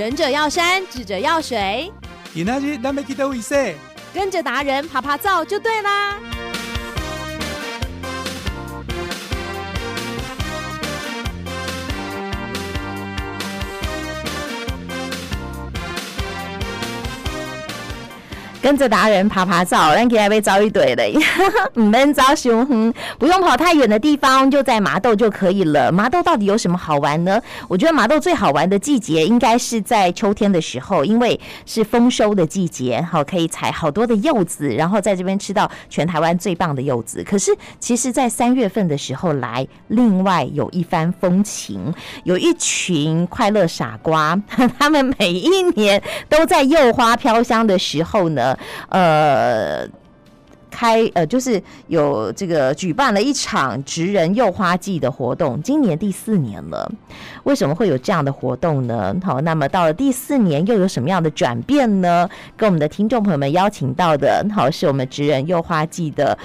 仁者要山，智者要水。跟着达人爬爬灶就对啦。跟着达人趴趴走，咱给还要找一堆嘞，唔免找熊哼，不用跑太远的地方，就在麻豆就可以了。麻豆到底有什么好玩呢？我觉得麻豆最好玩的季节应该是在秋天的时候，因为是丰收的季节，好可以采好多的柚子，然后在这边吃到全台湾最棒的柚子。可是其实，在三月份的时候来，另外有一番风情，有一群快乐傻瓜，他们每一年都在柚花飘香的时候呢。呃，开呃，就是有这个举办了一场职人柚花季的活动，今年第四年了。为什么会有这样的活动呢？好，那么到了第四年，又有什么样的转变呢？跟我们的听众朋友们邀请到的，好，是我们职人柚花季的，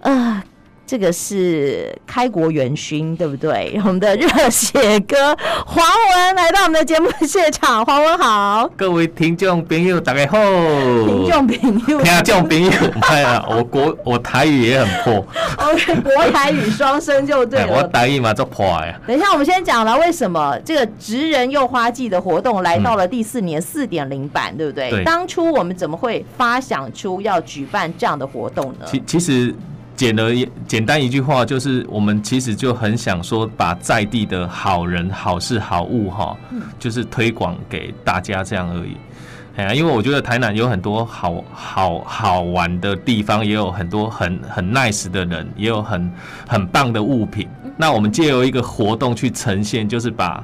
呃。这个是开国元勋，对不对？我们的热血哥黄文来到我们的节目现场，黄文好，各位听众朋友大家好，听众朋友，听众朋友，哎呀，我国我台语也很破，OK，国台语双声就对了，我台语嘛就破呀。等一下，我们先讲了为什么这个职人又花季的活动来到了第四年四点零版，对不对？对。当初我们怎么会发想出要举办这样的活动呢？其其实。简而言，简单一句话就是，我们其实就很想说，把在地的好人、好事、好物，哈，就是推广给大家这样而已。哎呀，因为我觉得台南有很多好好好玩的地方，也有很多很很 nice 的人，也有很很棒的物品。那我们借由一个活动去呈现，就是把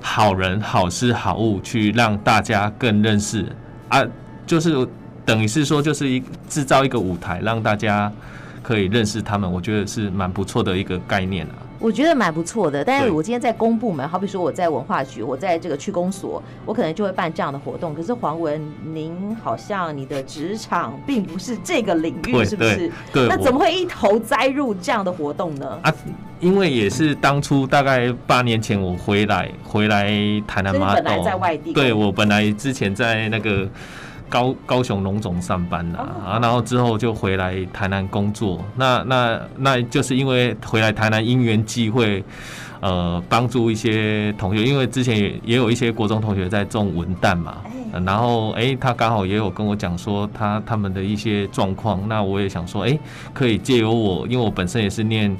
好人、好事、好物去让大家更认识啊，就是等于是说，就是一制造一个舞台，让大家。可以认识他们，我觉得是蛮不错的一个概念啊。我觉得蛮不错的，但是我今天在公部门，好比说我在文化局，我在这个区公所，我可能就会办这样的活动。可是黄文，您好像你的职场并不是这个领域，是不是？对。那怎么会一头栽入这样的活动呢？啊，因为也是当初大概八年前我回来，回来台南麻豆，本来在外地。对，我本来之前在那个。高高雄农总上班啦，啊，然后之后就回来台南工作。那那那就是因为回来台南因缘际会，呃，帮助一些同学，因为之前也也有一些国中同学在种文旦嘛，然后哎，他刚好也有跟我讲说他他们的一些状况，那我也想说，哎，可以借由我，因为我本身也是念。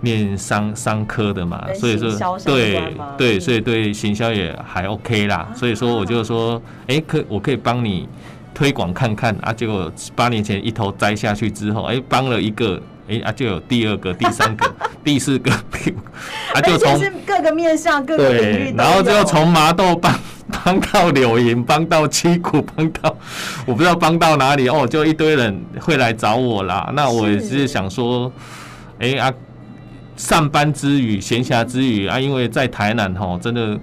念商商科的嘛，所以说对对，所以对行销也还 OK 啦。所以说我就说，哎，可我可以帮你推广看看啊。结果八年前一头栽下去之后，哎，帮了一个，哎啊，就有第二个、第三个、第四个，啊，就从各个面向、各个领域，然后就从麻豆帮 帮到柳营，帮到七股，帮到我不知道帮到哪里哦，就一堆人会来找我啦。那我也是想说，哎啊。上班之余，闲暇之余啊，因为在台南吼，真的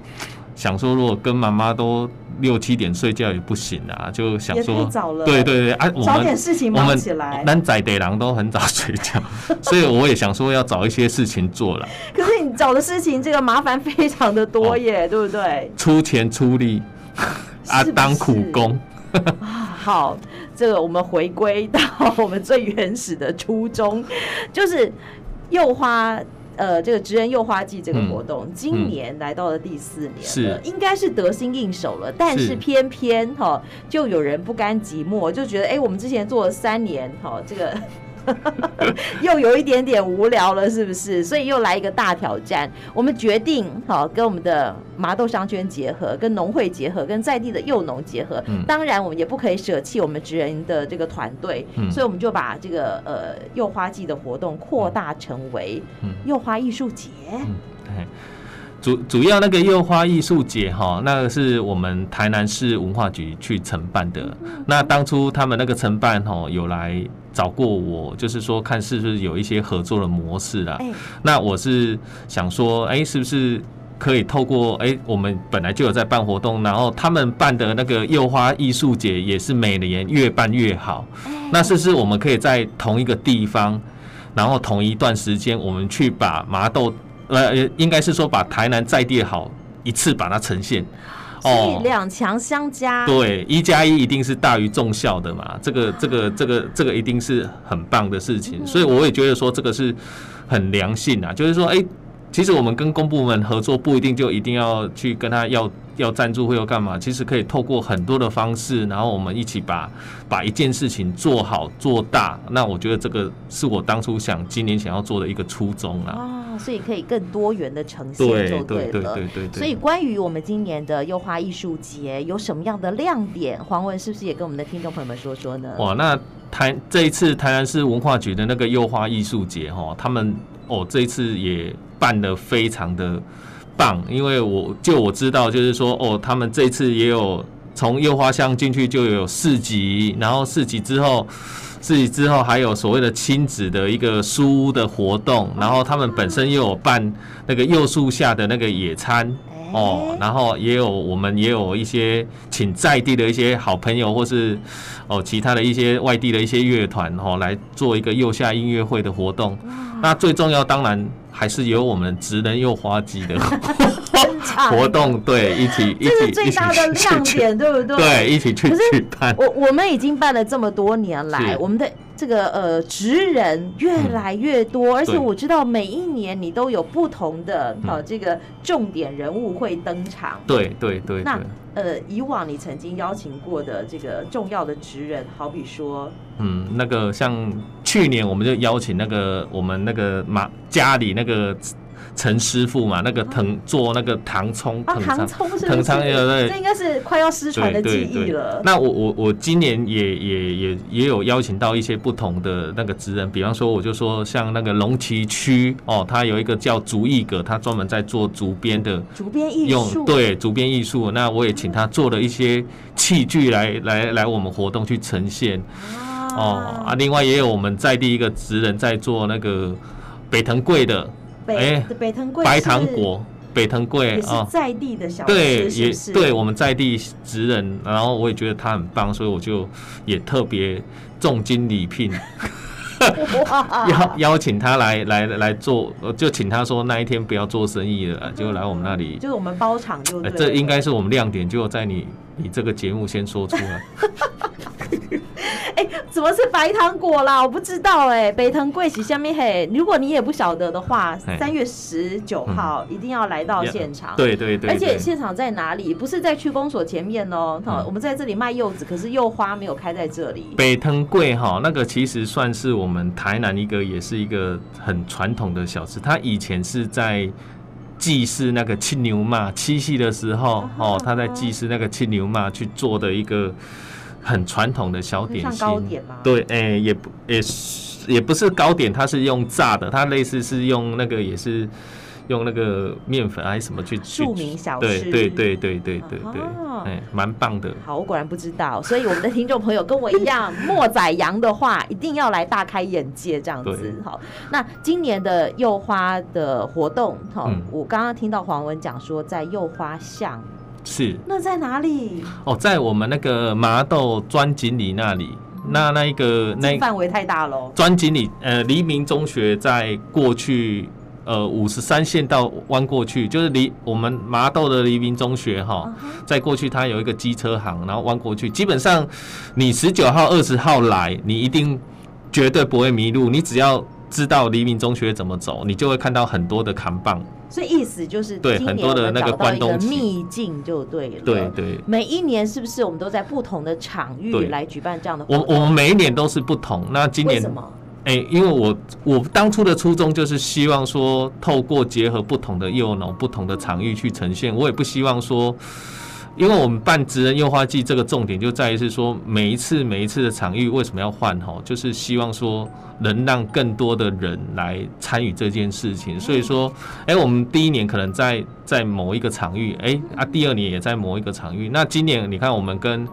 想说，如果跟妈妈都六七点睡觉也不行啊，就想说，对对对啊，我们找点事情忙起来。咱在地人都很早睡觉，所以我也想说要找一些事情做了。可是你找的事情，这个麻烦非常的多耶，哦、对不对？出钱出力 啊，当苦工。好，这个我们回归到我们最原始的初衷，就是。柚花，呃，这个职人幼花季这个活动，嗯、今年来到了第四年了，是应该是得心应手了。但是偏偏哈，就有人不甘寂寞，就觉得，哎，我们之前做了三年，哈，这个。又有一点点无聊了，是不是？所以又来一个大挑战。我们决定好跟我们的麻豆商圈结合，跟农会结合，跟在地的幼农结合。嗯、当然，我们也不可以舍弃我们职人的这个团队。嗯、所以我们就把这个呃幼花季的活动扩大成为幼花艺术节。主主要那个柚花艺术节哈，那个是我们台南市文化局去承办的。那当初他们那个承办哈，有来找过我，就是说看是不是有一些合作的模式啦。那我是想说，哎，是不是可以透过哎，我们本来就有在办活动，然后他们办的那个柚花艺术节也是每年越办越好。那是不是我们可以在同一个地方，然后同一段时间，我们去把麻豆。呃，应该是说把台南在地好一次把它呈现，所以两强相加，对，一加一一定是大于众效的嘛，这个这个这个这个一定是很棒的事情，所以我也觉得说这个是很良性啊，就是说，哎，其实我们跟公部门合作不一定就一定要去跟他要。要赞助会要干嘛？其实可以透过很多的方式，然后我们一起把把一件事情做好做大。那我觉得这个是我当初想今年想要做的一个初衷啊。哦，所以可以更多元的呈现就对了。对对对对对。所以关于我们今年的柚花艺术节有什么样的亮点？黄文是不是也跟我们的听众朋友们说说呢？哇，那台这一次台南市文化局的那个柚花艺术节哈，他们哦这一次也办得非常的。棒，因为我就我知道，就是说哦，他们这次也有从右花乡进去就有四级，然后四级之后，市集之后还有所谓的亲子的一个书屋的活动，然后他们本身又有办那个幼树下的那个野餐哦，然后也有我们也有一些请在地的一些好朋友或是哦其他的一些外地的一些乐团哦来做一个右下音乐会的活动，那最重要当然。还是有我们职人又花季的 活动，对，一起一起，最大的亮点，对不对？对，一起去举办。我我们已经办了这么多年来，我们的这个呃职人越来越多，而且我知道每一年你都有不同的呃这个重点人物会登场。对对对。那呃，以往你曾经邀请过的这个重要的职人，好比说，嗯，那个像。去年我们就邀请那个我们那个马家里那个陈师傅嘛，那个藤做那个糖葱，糖葱是藤葱，对，这应该是快要失传的记忆了。那我我我今年也也也也有邀请到一些不同的那个职人，比方说我就说像那个龙崎区哦，他有一个叫竹艺阁，他专门在做竹编的竹编艺术，对竹编艺术。那我也请他做了一些器具来来来我们活动去呈现。哦啊，另外也有我们在地一个职人在做那个北藤贵的，哎，北藤贵白糖果，北藤贵啊，在地的小对，也对我们在地职人，然后我也觉得他很棒，所以我就也特别重金礼聘，邀邀请他来来来做，就请他说那一天不要做生意了，就来我们那里，就是我们包场就对，这应该是我们亮点，就在你你这个节目先说出来。哎、欸，怎么是白糖果啦？我不知道哎、欸。北藤贵喜下面嘿，如果你也不晓得的话，三月十九号一定要来到现场。对对对。而且现场在哪里？不是在区公所前面哦、喔。嗯、我们在这里卖柚子，可是柚花没有开在这里。北藤贵哈，那个其实算是我们台南一个，也是一个很传统的小吃。它以前是在祭祀那个青牛妈七夕的时候哦，他在祭祀那个青牛妈去做的一个。很传统的小点心，糕点吗？对，哎、欸，也不也是也不是糕点，它是用炸的，它类似是用那个也是用那个面粉还是什么去著名小吃，对对对对对对对，哎，蛮棒的。好，我果然不知道，所以我们的听众朋友跟我一样，莫宰羊的话，一定要来大开眼界这样子。好，那今年的幼花的活动，好，嗯、我刚刚听到黄文讲说在幼花巷。是，那在哪里？哦，在我们那个麻豆专井里那里。那那一个那范围太大了。专井里，呃，黎明中学在过去，呃，五十三线道弯过去，就是离我们麻豆的黎明中学哈，在过去它有一个机车行，然后弯过去，基本上你十九号、二十号来，你一定绝对不会迷路。你只要知道黎明中学怎么走，你就会看到很多的扛棒。所以意思就是，对很多的那个关东秘境就对了。对对，每一年是不是我们都在不同的场域来举办这样的？我我们每一年都是不同。那今年为什么？哎、欸，因为我我当初的初衷就是希望说，透过结合不同的柚农、不同的场域去呈现。我也不希望说。因为我们办职人优化季，这个重点就在于是说，每一次每一次的场域为什么要换吼？就是希望说能让更多的人来参与这件事情。所以说，哎，我们第一年可能在在某一个场域，哎啊，第二年也在某一个场域。那今年你看，我们跟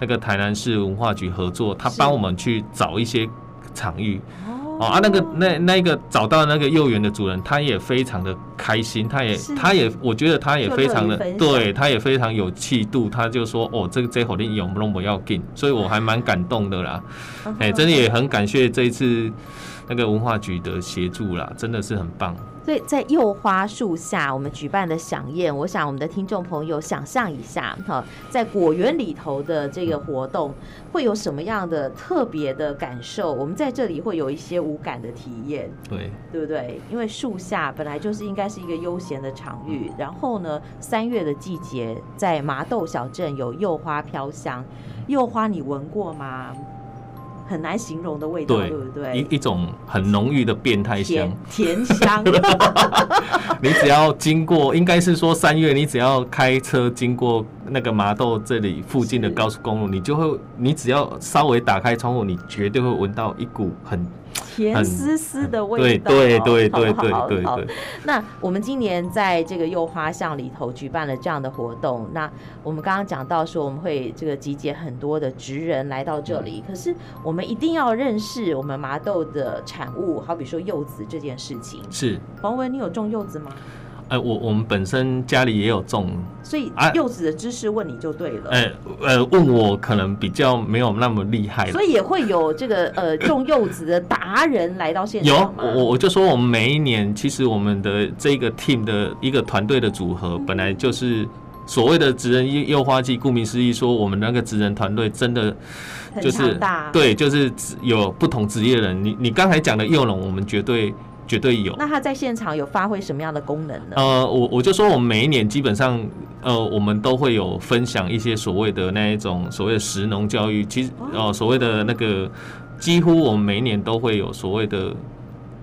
那个台南市文化局合作，他帮我们去找一些场域。哦啊，那个那那个找到那个幼园的主人，他也非常的开心，他也他也我觉得他也非常的对，他也非常有气度，他就说哦，这个这口令有不弄不要紧，所以我还蛮感动的啦，哎，真的也很感谢这一次那个文化局的协助啦，真的是很棒。所以在柚花树下，我们举办的飨宴，我想我们的听众朋友想象一下，哈，在果园里头的这个活动会有什么样的特别的感受？我们在这里会有一些无感的体验，对，对不对？因为树下本来就是应该是一个悠闲的场域，然后呢，三月的季节，在麻豆小镇有柚花飘香，柚花你闻过吗？很难形容的味道，对，对不对？一一种很浓郁的变态香，甜，甜香。你只要经过，应该是说三月，你只要开车经过那个麻豆这里附近的高速公路，你就会，你只要稍微打开窗户，你绝对会闻到一股很。甜丝丝的味道，对对对对对对对。那我们今年在这个柚花巷里头举办了这样的活动。那我们刚刚讲到说，我们会这个集结很多的职人来到这里。可是我们一定要认识我们麻豆的产物，好比说柚子这件事情。是黄文，你有种柚子吗？呃，我我们本身家里也有种，所以柚子的知识问你就对了。呃呃，问我可能比较没有那么厉害，所以也会有这个呃种柚子的达人来到现场。有，我我就说我们每一年其实我们的这个 team 的一个团队的组合，本来就是所谓的职人柚花季，顾名思义说我们那个职人团队真的就是对，就是有不同职业的人。你你刚才讲的幼农，我们绝对。绝对有。那他在现场有发挥什么样的功能呢？呃，我我就说，我们每一年基本上，呃，我们都会有分享一些所谓的那一种所谓的食农教育。其实，哦、呃，所谓的那个，几乎我们每一年都会有所谓的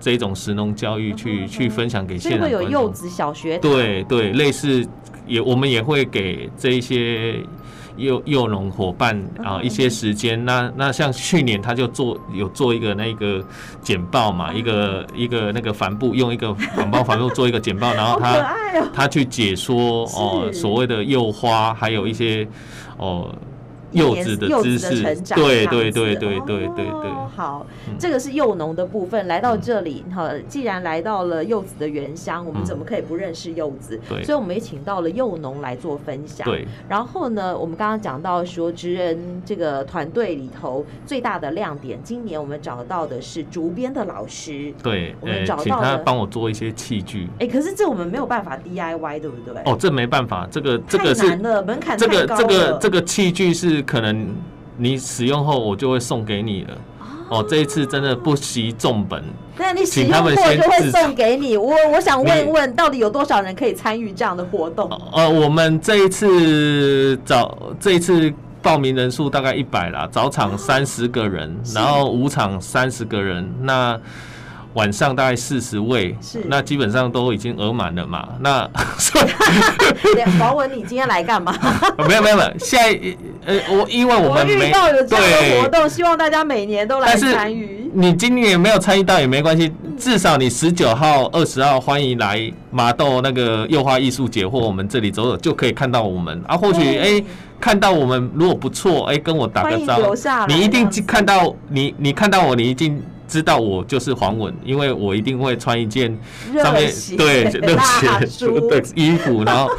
这一种食农教育去、嗯、去分享给现场观众。会有幼稚小学堂。对对，类似也我们也会给这一些。柚柚农伙伴啊，一些时间，那那像去年他就做有做一个那个简报嘛，一个一个那个帆布，用一个广 包帆布做一个简报，然后他他去解说哦，所谓的幼花，还有一些哦。柚子的成长，对对对对对对对。好，这个是幼农的部分。来到这里，哈，既然来到了柚子的原乡，我们怎么可以不认识柚子？对，所以我们也请到了幼农来做分享。对。然后呢，我们刚刚讲到说，职人这个团队里头最大的亮点，今年我们找到的是竹编的老师。对，我们找到请他帮我做一些器具。哎，可是这我们没有办法 DIY，对不对？哦，这没办法，这个这个是难了，门槛太高了。这个这个这个器具是。可能你使用后，我就会送给你了。哦，这一次真的不惜重本，那你使用过就会送给你。我我想问问，到底有多少人可以参与这样的活动？呃，我们这一次早这一次报名人数大概一百啦，早场三十个人，然后午场三十个人。那晚上大概四十位，是那基本上都已经额满了嘛？那 黄文，你今天来干嘛？没有没有没有，现在呃，我因为我们没遇到有这样的活动，希望大家每年都来参与。你今年没有参与到也没关系，至少你十九号、二十号欢迎来麻豆那个幼花艺术节或我们这里走走，就可以看到我们啊。或许哎、欸，看到我们如果不错，哎、欸，跟我打个招呼，你一定看到你你看到我，你一定。知道我就是黄文，因为我一定会穿一件上面对热血 的 衣服，然后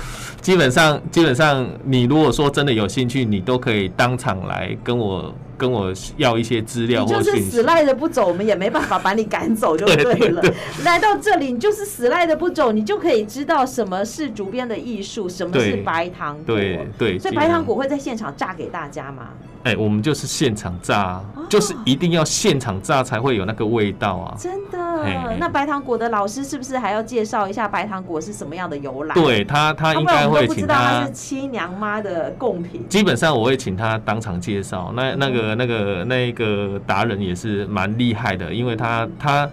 基本上基本上你如果说真的有兴趣，你都可以当场来跟我跟我要一些资料。或就是死赖着不走，我们也没办法把你赶走就对了。对对对，来到这里，你就是死赖着不走，你就可以知道什么是竹编的艺术，什么是白糖果。对对，对，所以白糖果会在现场炸给大家吗？哎、欸，我们就是现场炸，哦，就是一定要现场炸才会有那个味道啊！真的，那白糖果的老师是不是还要介绍一下白糖果是什么样的由来？对他，他应该会请他。他是七娘妈的贡品。基本上我会请他当场介绍。那那个那个那个达人也是蛮厉害的，因为他他。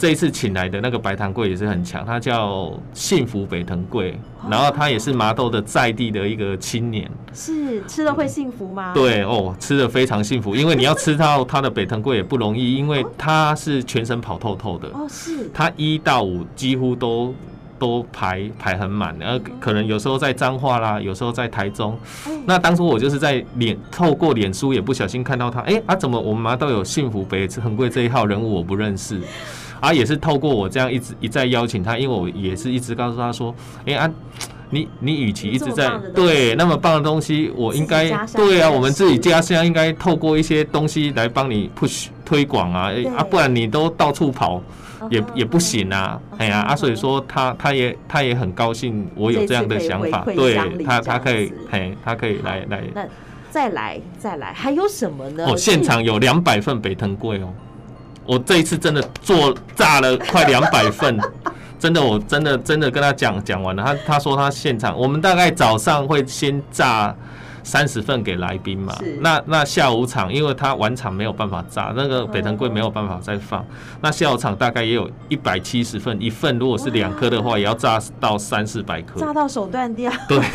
这一次请来的那个白糖粿也是很强，他叫幸福北藤粿，然后他也是麻豆的在地的一个青年。是吃了会幸福吗？对哦，吃的非常幸福，因为你要吃到他的北藤粿也不容易，因为他是全身跑透透的。哦，是。他一到五几乎都都排排很满，然后可能有时候在彰化啦，有时候在台中。那当初我就是在脸透过脸书也不小心看到他，哎啊，怎么我们麻豆有幸福北藤贵这一号人物我不认识。啊，也是透过我这样一直一再邀请他，因为我也是一直告诉他说，哎、欸、啊，你你与其一直在对那么棒的东西，我应该对啊，我们自己家乡应该透过一些东西来帮你 push 推广啊，啊，不然你都到处跑。也也不行啊，哎呀、啊，所以说他他也他也很高兴我有这样的想法，对他他可以子，嘿，他可以来来。那再来再来，还有什么呢？哦，现场有两百份北藤贵哦，我这一次真的做炸了快两百份，真的，我真的真的跟他讲讲完了，他他说他现场，我们大概早上会先炸。三十份给来宾嘛，那那下午场，因为他晚场没有办法炸，那个北藤贵没有办法再放，那下午场大概也有一百七十份，一份如果是两颗的话，也要炸到三四百颗，炸到手断掉。对。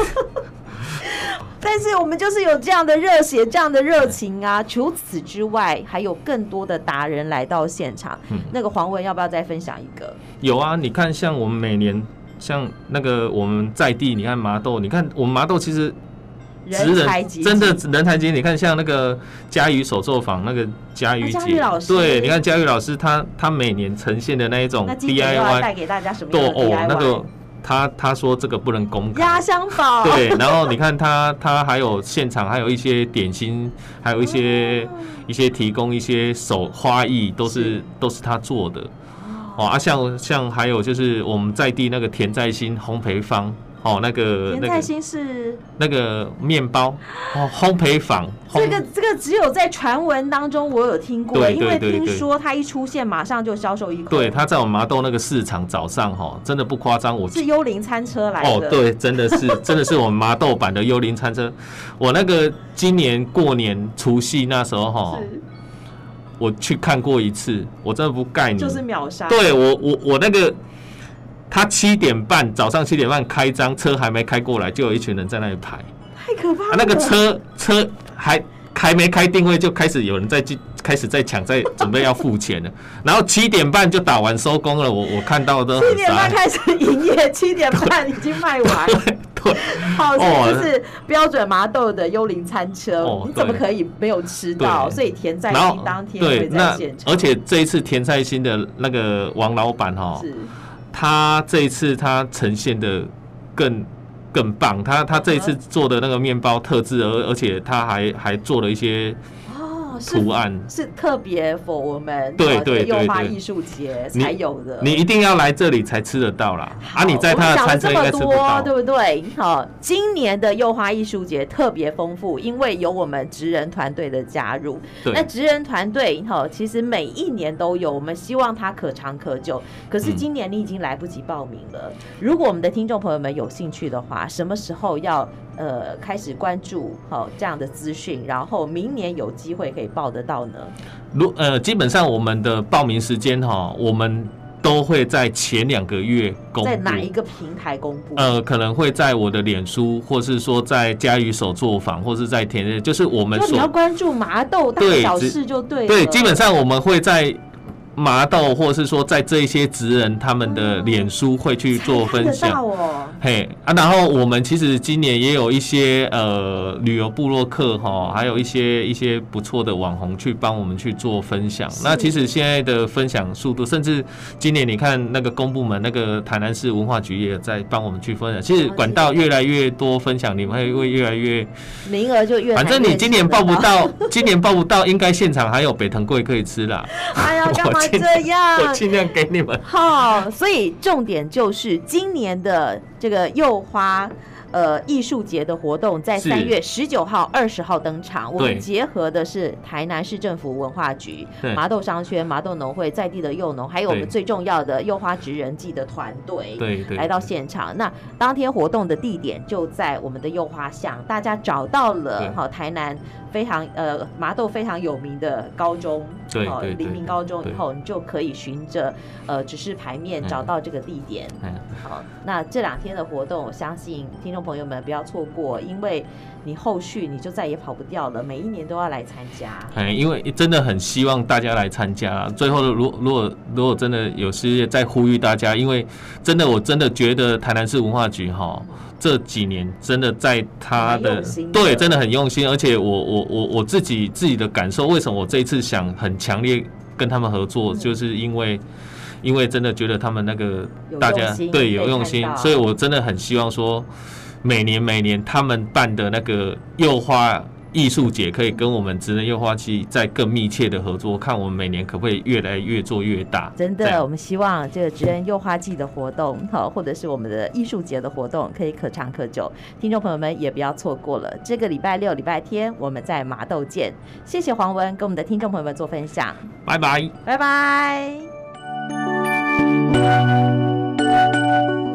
但是我们就是有这样的热血，这样的热情啊！除此之外，还有更多的达人来到现场。嗯、那个黄文要不要再分享一个？有啊，你看，像我们每年像那个我们在地，你看麻豆，你看我们麻豆其实。人才真的人才济济，你看像那个嘉瑜手作坊，那个佳瑜姐，老师对，你看嘉瑜老师他他每年呈现的那一种 DIY，带给大家什么样的 DIY？他他说这个不能公开，压箱宝，对，然后你看他他还有现场还有一些点心，还有一些、哦、一些提供一些手花艺，都是，是。都是他做的，哦啊，像像还有就是我们在地那个田在心烘焙坊。哦，那个田在心是那个面包哦，烘焙坊。这个这个只有在传闻当中我有听过，因为听说他一出现马上就销售一空。对，他在我们麻豆那个市场早上哈，真的不夸张，我是幽灵餐车来的。哦，对，真的是 真的是我们麻豆版的幽灵餐车。我那个今年过年除夕那时候哈，我去看过一次，我真的不盖你，就是秒杀。对我我我那个。他七点半早上七点半开张，车还没开过来，就有一群人在那里排，太可怕了。啊、那个车车还还没开定位，就开始有人在进，开始在抢，在准备要付钱了。然后七点半就打完收工了，我我看到的。七点半开始营业，七点半已经卖完。对，对 好，这就是标准麻豆的幽灵餐车，哦，你怎么可以没有吃到？所以田在心当天会在现场。而且这一次田在心的那个王老板哈。是他这一次他呈现的更更棒，他他这一次做的那个面包特制，而而且他还还做了一些。图案是，是特别 for 我们对对柚花艺术节才有的你，你一定要来这里才吃得到啦。啊，你在他的餐车应该吃不到，对不对？好，今年的幼花艺术节特别丰富，因为有我们职人团队的加入。那职人团队哈，其实每一年都有，我们希望它可长可久。可是今年你已经来不及报名了。嗯、如果我们的听众朋友们有兴趣的话，什么时候要？呃，开始关注好这样的资讯，然后明年有机会可以报得到呢。如呃，基本上我们的报名时间哈，我们都会在前两个月公布。在哪一个平台公布？呃，可能会在我的脸书，或是说在嘉瑜手作坊，或是在田日，就是我们所。你要关注麻豆大小事就对了。对，基本上我们会在。麻豆，或是说在这一些职人他们的脸书会去做分享，哦、嘿啊，然后我们其实今年也有一些呃旅游部落客哈，还有一些一些不错的网红去帮我们去做分享。那其实现在的分享速度，甚至今年你看那个公部门那个台南市文化局也在帮我们去分享。其实管道越来越多分享，你们会会越来越名额就越，反正你今年报不到，今年报不到，应该现场还有北藤贵可以吃啦。哎呀，干嘛？这样，我尽量给你们。好，所以重点就是今年的这个柚花。呃，艺术节的活动在三月十九号、二十号登场。我们结合的是台南市政府文化局、麻豆商圈、麻豆农会在地的幼农，还有我们最重要的幼花职人季的团队，对，来到现场。那当天活动的地点就在我们的幼花巷，大家找到了好台南非常呃麻豆非常有名的高中，对，黎明高中以后，你就可以循着呃指示牌面找到这个地点。好，那这两天的活动，我相信听众。朋友们不要错过，因为你后续你就再也跑不掉了，每一年都要来参加。哎，因为真的很希望大家来参加。最后，如果如果如果真的有事业再呼吁大家，因为真的我真的觉得台南市文化局哈这几年真的在他的，的对真的很用心，而且我我我我自己自己的感受，为什么我这一次想很强烈跟他们合作，嗯、就是因为。因为真的觉得他们那个大家对有用心，所以我真的很希望说，每年每年他们办的那个幼花。艺术节可以跟我们职人幼花季再更密切的合作，看我们每年可不可以越来越做越大。真的，我们希望这个职人幼花季的活动，好，或者是我们的艺术节的活动，可以可长可久。听众朋友们也不要错过了，这个礼拜六、礼拜天我们在麻豆见。谢谢黄文跟我们的听众朋友们做分享，拜拜，拜拜。